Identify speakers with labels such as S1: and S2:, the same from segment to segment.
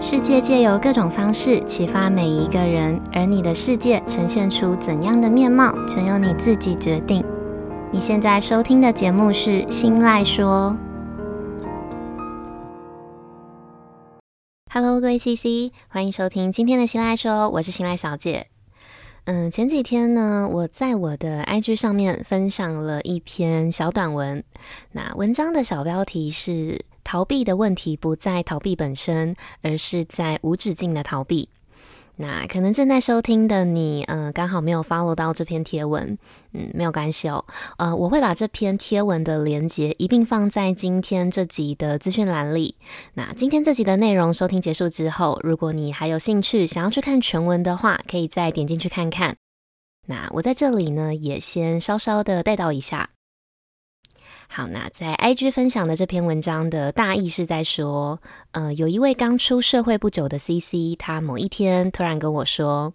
S1: 世界借由各种方式启发每一个人，而你的世界呈现出怎样的面貌，全由你自己决定。你现在收听的节目是《新赖说》。Hello，各位 CC，欢迎收听今天的《新赖说》，我是新赖小姐。嗯，前几天呢，我在我的 IG 上面分享了一篇小短文，那文章的小标题是。逃避的问题不在逃避本身，而是在无止境的逃避。那可能正在收听的你，呃，刚好没有 follow 到这篇贴文，嗯，没有关系哦。呃，我会把这篇贴文的连接一并放在今天这集的资讯栏里。那今天这集的内容收听结束之后，如果你还有兴趣想要去看全文的话，可以再点进去看看。那我在这里呢，也先稍稍的带到一下。好，那在 IG 分享的这篇文章的大意是在说，呃，有一位刚出社会不久的 CC，他某一天突然跟我说，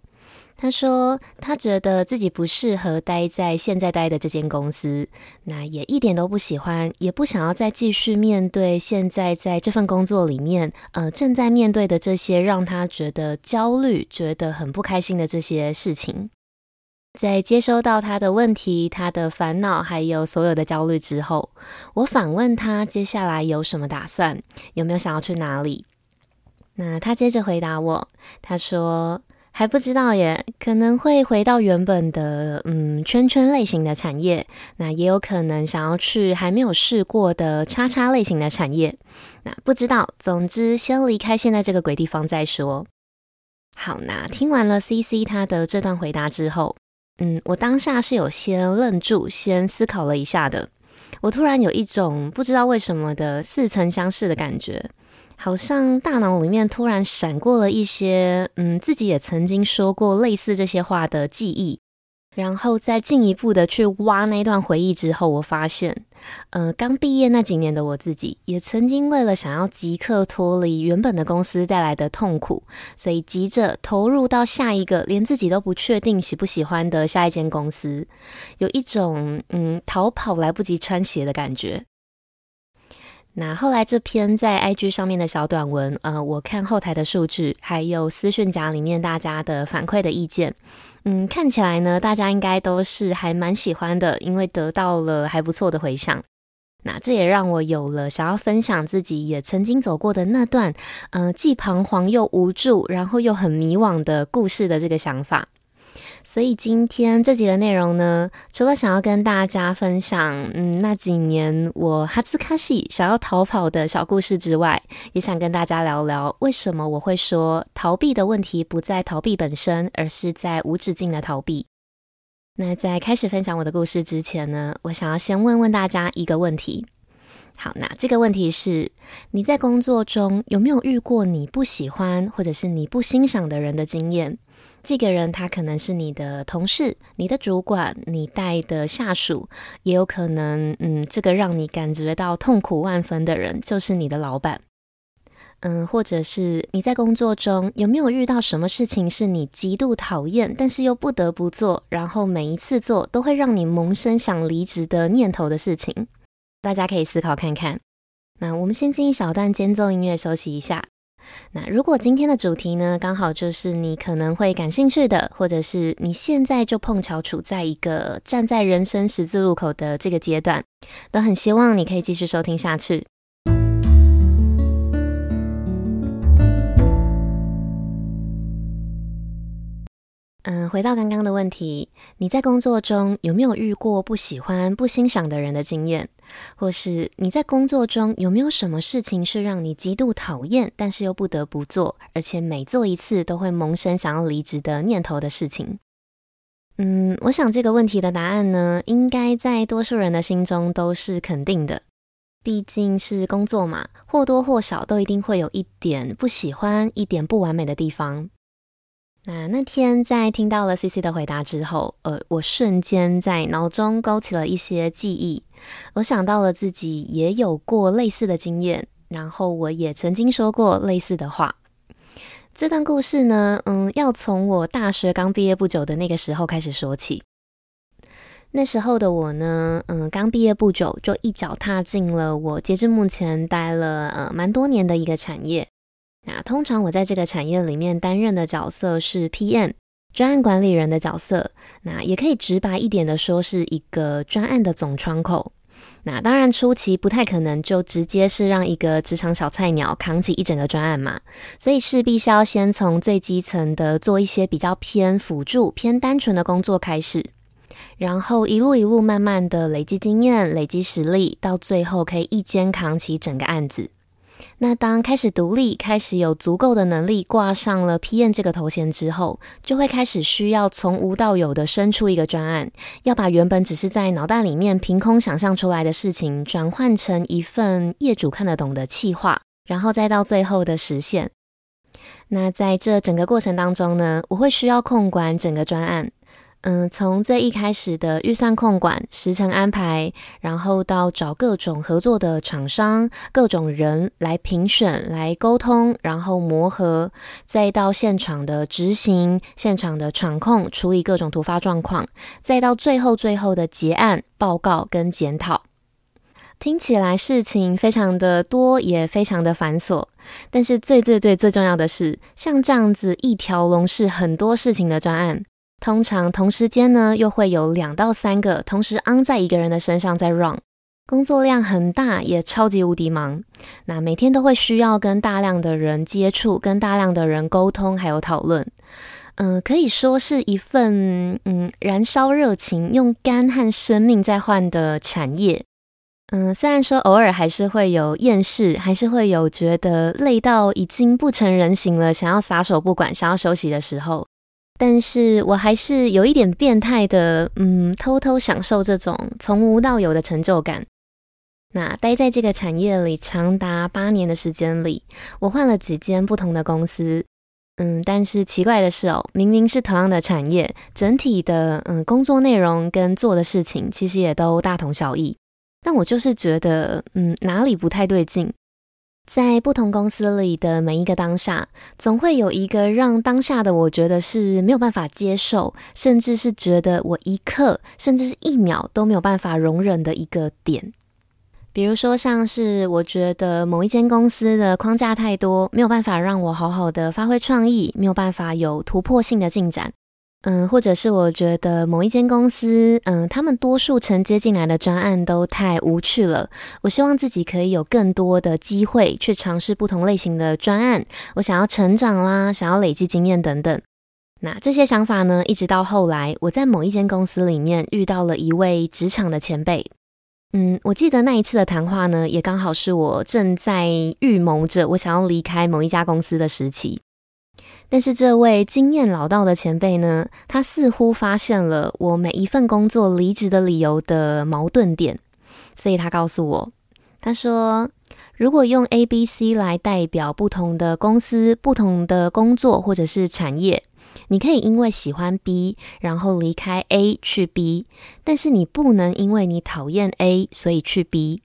S1: 他说他觉得自己不适合待在现在待的这间公司，那也一点都不喜欢，也不想要再继续面对现在在这份工作里面，呃，正在面对的这些让他觉得焦虑、觉得很不开心的这些事情。在接收到他的问题、他的烦恼，还有所有的焦虑之后，我反问他接下来有什么打算，有没有想要去哪里？那他接着回答我，他说还不知道耶，可能会回到原本的嗯圈圈类型的产业，那也有可能想要去还没有试过的叉叉类型的产业，那不知道，总之先离开现在这个鬼地方再说。好，那听完了 CC 他的这段回答之后。嗯，我当下是有先愣住，先思考了一下的。我突然有一种不知道为什么的似曾相识的感觉，好像大脑里面突然闪过了一些，嗯，自己也曾经说过类似这些话的记忆。然后再进一步的去挖那段回忆之后，我发现，呃，刚毕业那几年的我自己，也曾经为了想要即刻脱离原本的公司带来的痛苦，所以急着投入到下一个连自己都不确定喜不喜欢的下一间公司，有一种嗯逃跑来不及穿鞋的感觉。那后来这篇在 IG 上面的小短文，呃，我看后台的数据，还有私讯夹里面大家的反馈的意见，嗯，看起来呢，大家应该都是还蛮喜欢的，因为得到了还不错的回响。那这也让我有了想要分享自己也曾经走过的那段，呃，既彷徨又无助，然后又很迷惘的故事的这个想法。所以今天这集的内容呢，除了想要跟大家分享，嗯，那几年我哈兹卡西想要逃跑的小故事之外，也想跟大家聊聊为什么我会说逃避的问题不在逃避本身，而是在无止境的逃避。那在开始分享我的故事之前呢，我想要先问问大家一个问题。好，那这个问题是：你在工作中有没有遇过你不喜欢或者是你不欣赏的人的经验？这个人他可能是你的同事、你的主管、你带的下属，也有可能，嗯，这个让你感觉到痛苦万分的人就是你的老板，嗯，或者是你在工作中有没有遇到什么事情是你极度讨厌，但是又不得不做，然后每一次做都会让你萌生想离职的念头的事情？大家可以思考看看。那我们先进一小段间奏音乐休息一下。那如果今天的主题呢，刚好就是你可能会感兴趣的，或者是你现在就碰巧处在一个站在人生十字路口的这个阶段，都很希望你可以继续收听下去。嗯，回到刚刚的问题，你在工作中有没有遇过不喜欢、不欣赏的人的经验？或是你在工作中有没有什么事情是让你极度讨厌，但是又不得不做，而且每做一次都会萌生想要离职的念头的事情？嗯，我想这个问题的答案呢，应该在多数人的心中都是肯定的。毕竟是工作嘛，或多或少都一定会有一点不喜欢、一点不完美的地方。那那天在听到了 CC 的回答之后，呃，我瞬间在脑中勾起了一些记忆，我想到了自己也有过类似的经验，然后我也曾经说过类似的话。这段故事呢，嗯，要从我大学刚毕业不久的那个时候开始说起。那时候的我呢，嗯，刚毕业不久就一脚踏进了我截至目前待了呃蛮多年的一个产业。那通常我在这个产业里面担任的角色是 PM，专案管理人的角色。那也可以直白一点的说，是一个专案的总窗口。那当然初期不太可能就直接是让一个职场小菜鸟扛起一整个专案嘛，所以势必是要先从最基层的做一些比较偏辅助、偏单纯的工作开始，然后一路一路慢慢的累积经验、累积实力，到最后可以一肩扛起整个案子。那当开始独立，开始有足够的能力挂上了 PM 这个头衔之后，就会开始需要从无到有的生出一个专案，要把原本只是在脑袋里面凭空想象出来的事情，转换成一份业主看得懂的企划，然后再到最后的实现。那在这整个过程当中呢，我会需要控管整个专案。嗯，从最一开始的预算控管、时程安排，然后到找各种合作的厂商、各种人来评选、来沟通，然后磨合，再到现场的执行、现场的场控、处理各种突发状况，再到最后最后的结案报告跟检讨，听起来事情非常的多，也非常的繁琐。但是最最最最重要的是，像这样子一条龙式很多事情的专案。通常同时间呢，又会有两到三个同时 on 在一个人的身上在 run，工作量很大，也超级无敌忙。那每天都会需要跟大量的人接触，跟大量的人沟通，还有讨论。嗯、可以说是一份嗯燃烧热情，用肝和生命在换的产业。嗯、虽然说偶尔还是会有厌世，还是会有觉得累到已经不成人形了，想要撒手不管，想要休息的时候。但是我还是有一点变态的，嗯，偷偷享受这种从无到有的成就感。那待在这个产业里长达八年的时间里，我换了几间不同的公司，嗯，但是奇怪的是哦，明明是同样的产业，整体的嗯工作内容跟做的事情其实也都大同小异，但我就是觉得，嗯，哪里不太对劲。在不同公司里的每一个当下，总会有一个让当下的我觉得是没有办法接受，甚至是觉得我一刻甚至是一秒都没有办法容忍的一个点。比如说，像是我觉得某一间公司的框架太多，没有办法让我好好的发挥创意，没有办法有突破性的进展。嗯，或者是我觉得某一间公司，嗯，他们多数承接进来的专案都太无趣了。我希望自己可以有更多的机会去尝试不同类型的专案。我想要成长啦，想要累积经验等等。那这些想法呢，一直到后来，我在某一间公司里面遇到了一位职场的前辈。嗯，我记得那一次的谈话呢，也刚好是我正在预谋着我想要离开某一家公司的时期。但是这位经验老道的前辈呢，他似乎发现了我每一份工作离职的理由的矛盾点，所以他告诉我，他说，如果用 A、B、C 来代表不同的公司、不同的工作或者是产业，你可以因为喜欢 B，然后离开 A 去 B，但是你不能因为你讨厌 A，所以去 B。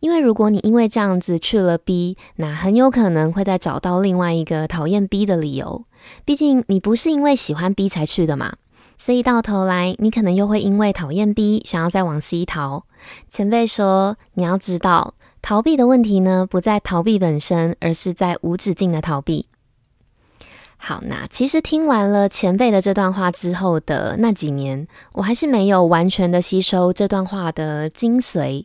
S1: 因为如果你因为这样子去了 B，那很有可能会再找到另外一个讨厌 B 的理由。毕竟你不是因为喜欢 B 才去的嘛，所以到头来你可能又会因为讨厌 B，想要再往 C 逃。前辈说，你要知道，逃避的问题呢，不在逃避本身，而是在无止境的逃避。好，那其实听完了前辈的这段话之后的那几年，我还是没有完全的吸收这段话的精髓。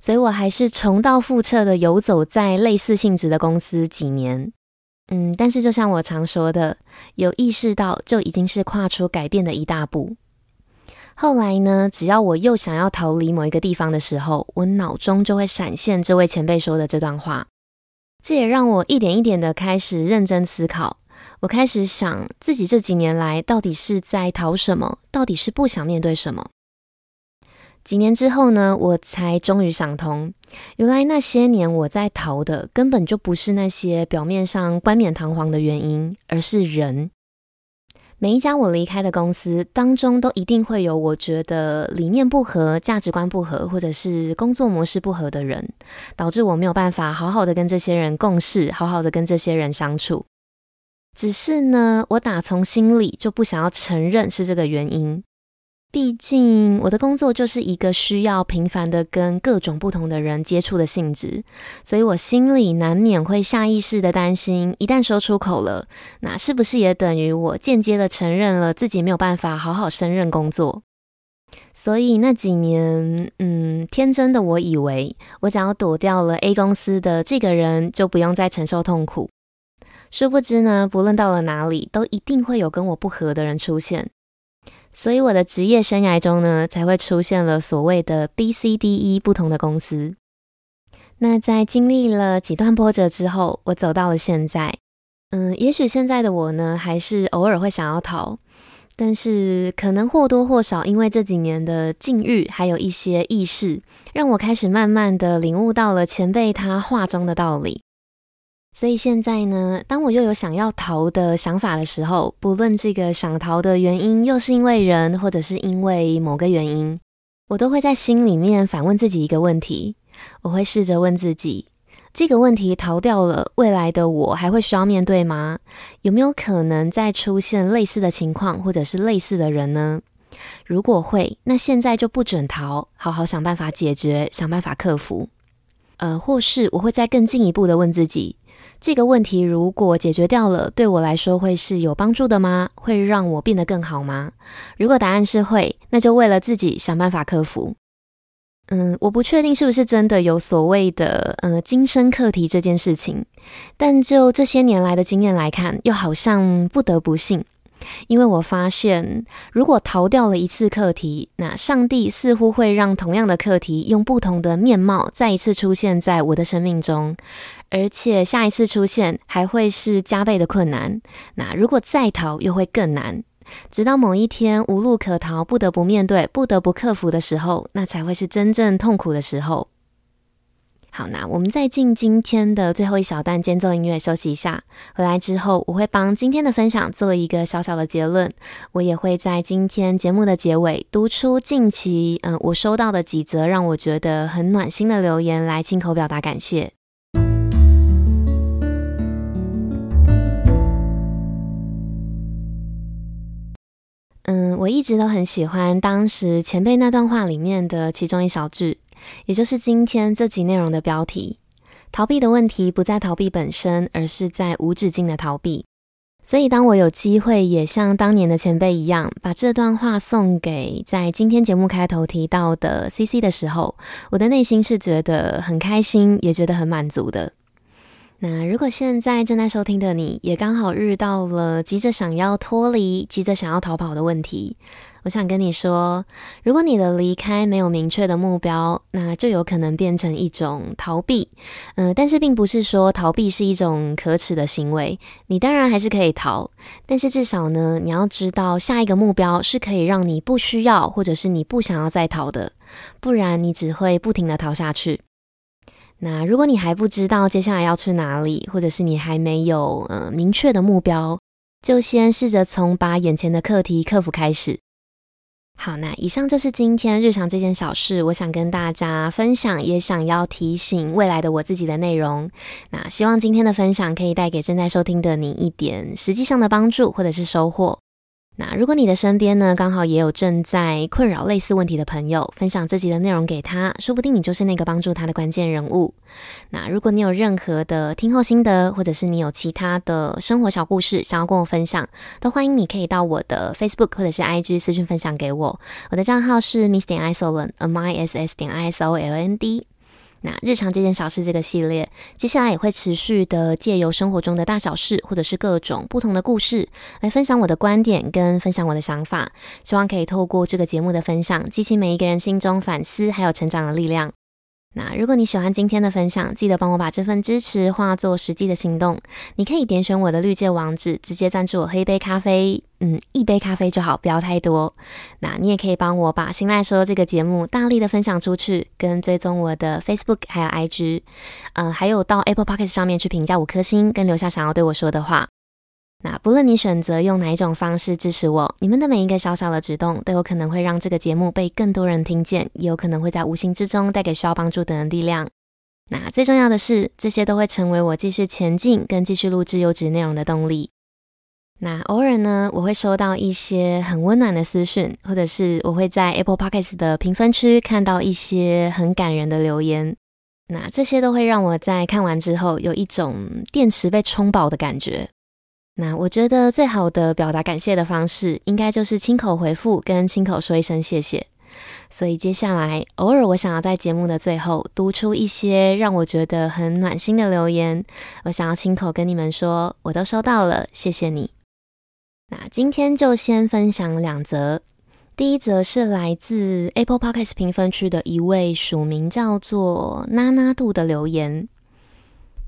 S1: 所以我还是重蹈覆辙的游走在类似性质的公司几年，嗯，但是就像我常说的，有意识到就已经是跨出改变的一大步。后来呢，只要我又想要逃离某一个地方的时候，我脑中就会闪现这位前辈说的这段话，这也让我一点一点的开始认真思考。我开始想自己这几年来到底是在逃什么，到底是不想面对什么。几年之后呢，我才终于想通，原来那些年我在逃的根本就不是那些表面上冠冕堂皇的原因，而是人。每一家我离开的公司当中，都一定会有我觉得理念不合、价值观不合，或者是工作模式不合的人，导致我没有办法好好的跟这些人共事，好好的跟这些人相处。只是呢，我打从心里就不想要承认是这个原因。毕竟我的工作就是一个需要频繁的跟各种不同的人接触的性质，所以我心里难免会下意识的担心，一旦说出口了，那是不是也等于我间接的承认了自己没有办法好好胜任工作？所以那几年，嗯，天真的我以为，我只要躲掉了 A 公司的这个人，就不用再承受痛苦。殊不知呢，不论到了哪里，都一定会有跟我不合的人出现。所以我的职业生涯中呢，才会出现了所谓的 B、C、D、E 不同的公司。那在经历了几段波折之后，我走到了现在。嗯，也许现在的我呢，还是偶尔会想要逃，但是可能或多或少因为这几年的境遇，还有一些意识，让我开始慢慢的领悟到了前辈他话中的道理。所以现在呢，当我又有想要逃的想法的时候，不论这个想逃的原因又是因为人，或者是因为某个原因，我都会在心里面反问自己一个问题。我会试着问自己，这个问题逃掉了，未来的我还会需要面对吗？有没有可能再出现类似的情况，或者是类似的人呢？如果会，那现在就不准逃，好好想办法解决，想办法克服。呃，或是我会再更进一步的问自己。这个问题如果解决掉了，对我来说会是有帮助的吗？会让我变得更好吗？如果答案是会，那就为了自己想办法克服。嗯，我不确定是不是真的有所谓的呃今生课题这件事情，但就这些年来的经验来看，又好像不得不信。因为我发现，如果逃掉了一次课题，那上帝似乎会让同样的课题用不同的面貌再一次出现在我的生命中，而且下一次出现还会是加倍的困难。那如果再逃，又会更难，直到某一天无路可逃，不得不面对，不得不克服的时候，那才会是真正痛苦的时候。好，那我们再进今天的最后一小段间奏音乐，休息一下。回来之后，我会帮今天的分享做一个小小的结论。我也会在今天节目的结尾读出近期嗯我收到的几则让我觉得很暖心的留言，来亲口表达感谢。嗯，我一直都很喜欢当时前辈那段话里面的其中一小句。也就是今天这集内容的标题：逃避的问题不在逃避本身，而是在无止境的逃避。所以，当我有机会也像当年的前辈一样，把这段话送给在今天节目开头提到的 CC 的时候，我的内心是觉得很开心，也觉得很满足的。那如果现在正在收听的你，也刚好遇到了急着想要脱离、急着想要逃跑的问题。我想跟你说，如果你的离开没有明确的目标，那就有可能变成一种逃避。嗯、但是并不是说逃避是一种可耻的行为。你当然还是可以逃，但是至少呢，你要知道下一个目标是可以让你不需要，或者是你不想要再逃的，不然你只会不停地逃下去。那如果你还不知道接下来要去哪里，或者是你还没有呃明确的目标，就先试着从把眼前的课题克服开始。好，那以上就是今天日常这件小事，我想跟大家分享，也想要提醒未来的我自己的内容。那希望今天的分享可以带给正在收听的你一点实际上的帮助，或者是收获。那如果你的身边呢，刚好也有正在困扰类似问题的朋友，分享这集的内容给他，说不定你就是那个帮助他的关键人物。那如果你有任何的听后心得，或者是你有其他的生活小故事想要跟我分享，都欢迎你可以到我的 Facebook 或者是 IG 私讯分享给我。我的账号是 Miss 点 Isoland，M I S S 点 I S O L N D。那日常这件小事这个系列，接下来也会持续的借由生活中的大小事，或者是各种不同的故事，来分享我的观点跟分享我的想法，希望可以透过这个节目的分享，激起每一个人心中反思还有成长的力量。那如果你喜欢今天的分享，记得帮我把这份支持化作实际的行动。你可以点选我的绿界网址，直接赞助我喝一杯咖啡，嗯，一杯咖啡就好，不要太多。那你也可以帮我把《心赖说》这个节目大力的分享出去，跟追踪我的 Facebook 还有 IG，呃，还有到 Apple Podcast 上面去评价五颗星，跟留下想要对我说的话。那不论你选择用哪一种方式支持我，你们的每一个小小的举动都有可能会让这个节目被更多人听见，也有可能会在无形之中带给需要帮助的人力量。那最重要的是，这些都会成为我继续前进跟继续录制优质内容的动力。那偶尔呢，我会收到一些很温暖的私讯，或者是我会在 Apple Podcast 的评分区看到一些很感人的留言。那这些都会让我在看完之后有一种电池被充饱的感觉。那我觉得最好的表达感谢的方式，应该就是亲口回复跟亲口说一声谢谢。所以接下来，偶尔我想要在节目的最后读出一些让我觉得很暖心的留言，我想要亲口跟你们说，我都收到了，谢谢你。那今天就先分享两则。第一则是来自 Apple Podcast 评分区的一位署名叫做娜娜度的留言。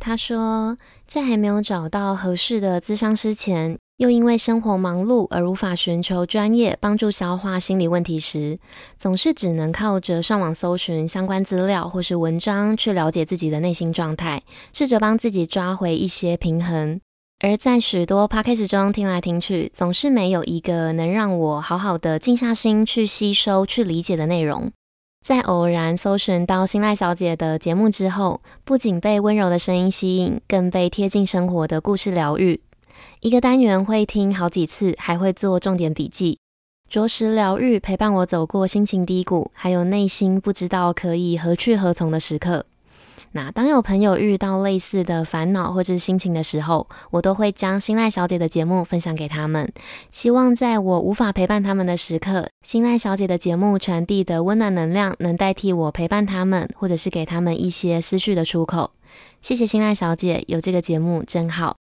S1: 他说，在还没有找到合适的咨商师前，又因为生活忙碌而无法寻求专业帮助消化心理问题时，总是只能靠着上网搜寻相关资料或是文章去了解自己的内心状态，试着帮自己抓回一些平衡。而在许多 podcast 中听来听去，总是没有一个能让我好好的静下心去吸收、去理解的内容。在偶然搜寻到新赖小姐的节目之后，不仅被温柔的声音吸引，更被贴近生活的故事疗愈。一个单元会听好几次，还会做重点笔记，着实疗愈，陪伴我走过心情低谷，还有内心不知道可以何去何从的时刻。那当有朋友遇到类似的烦恼或者是心情的时候，我都会将新赖小姐的节目分享给他们，希望在我无法陪伴他们的时刻，新赖小姐的节目传递的温暖能量能代替我陪伴他们，或者是给他们一些思绪的出口。谢谢新赖小姐，有这个节目真好。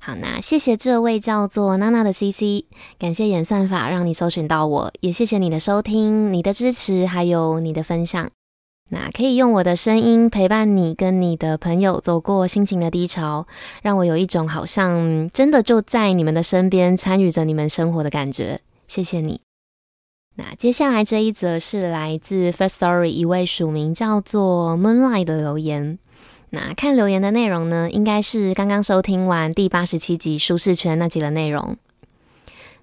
S1: 好，那谢谢这位叫做娜娜的 CC，感谢演算法让你搜寻到我，也谢谢你的收听、你的支持，还有你的分享。那可以用我的声音陪伴你跟你的朋友走过心情的低潮，让我有一种好像真的就在你们的身边参与着你们生活的感觉。谢谢你。那接下来这一则是来自 First Story 一位署名叫做 Moonlight 的留言。那看留言的内容呢，应该是刚刚收听完第八十七集舒适圈那集的内容。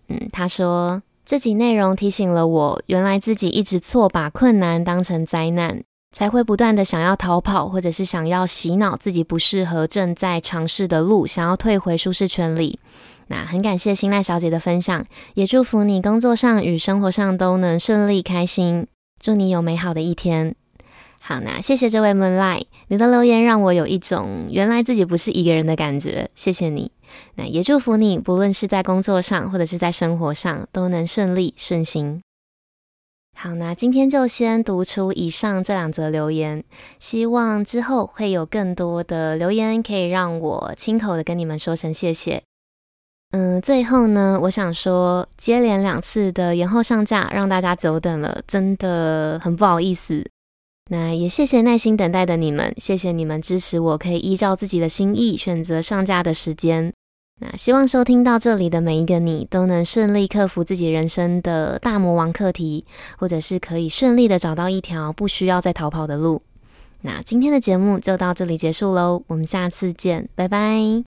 S1: 嗯，他说这集内容提醒了我，原来自己一直错把困难当成灾难。才会不断的想要逃跑，或者是想要洗脑自己不适合正在尝试的路，想要退回舒适圈里。那很感谢新赖小姐的分享，也祝福你工作上与生活上都能顺利开心，祝你有美好的一天。好，那谢谢这位 Moonlight，你的留言让我有一种原来自己不是一个人的感觉，谢谢你。那也祝福你，不论是在工作上或者是在生活上，都能顺利顺心。好，那今天就先读出以上这两则留言，希望之后会有更多的留言可以让我亲口的跟你们说声谢谢。嗯，最后呢，我想说，接连两次的延后上架，让大家久等了，真的很不好意思。那也谢谢耐心等待的你们，谢谢你们支持我，可以依照自己的心意选择上架的时间。那希望收听到这里的每一个你都能顺利克服自己人生的大魔王课题，或者是可以顺利的找到一条不需要再逃跑的路。那今天的节目就到这里结束喽，我们下次见，拜拜。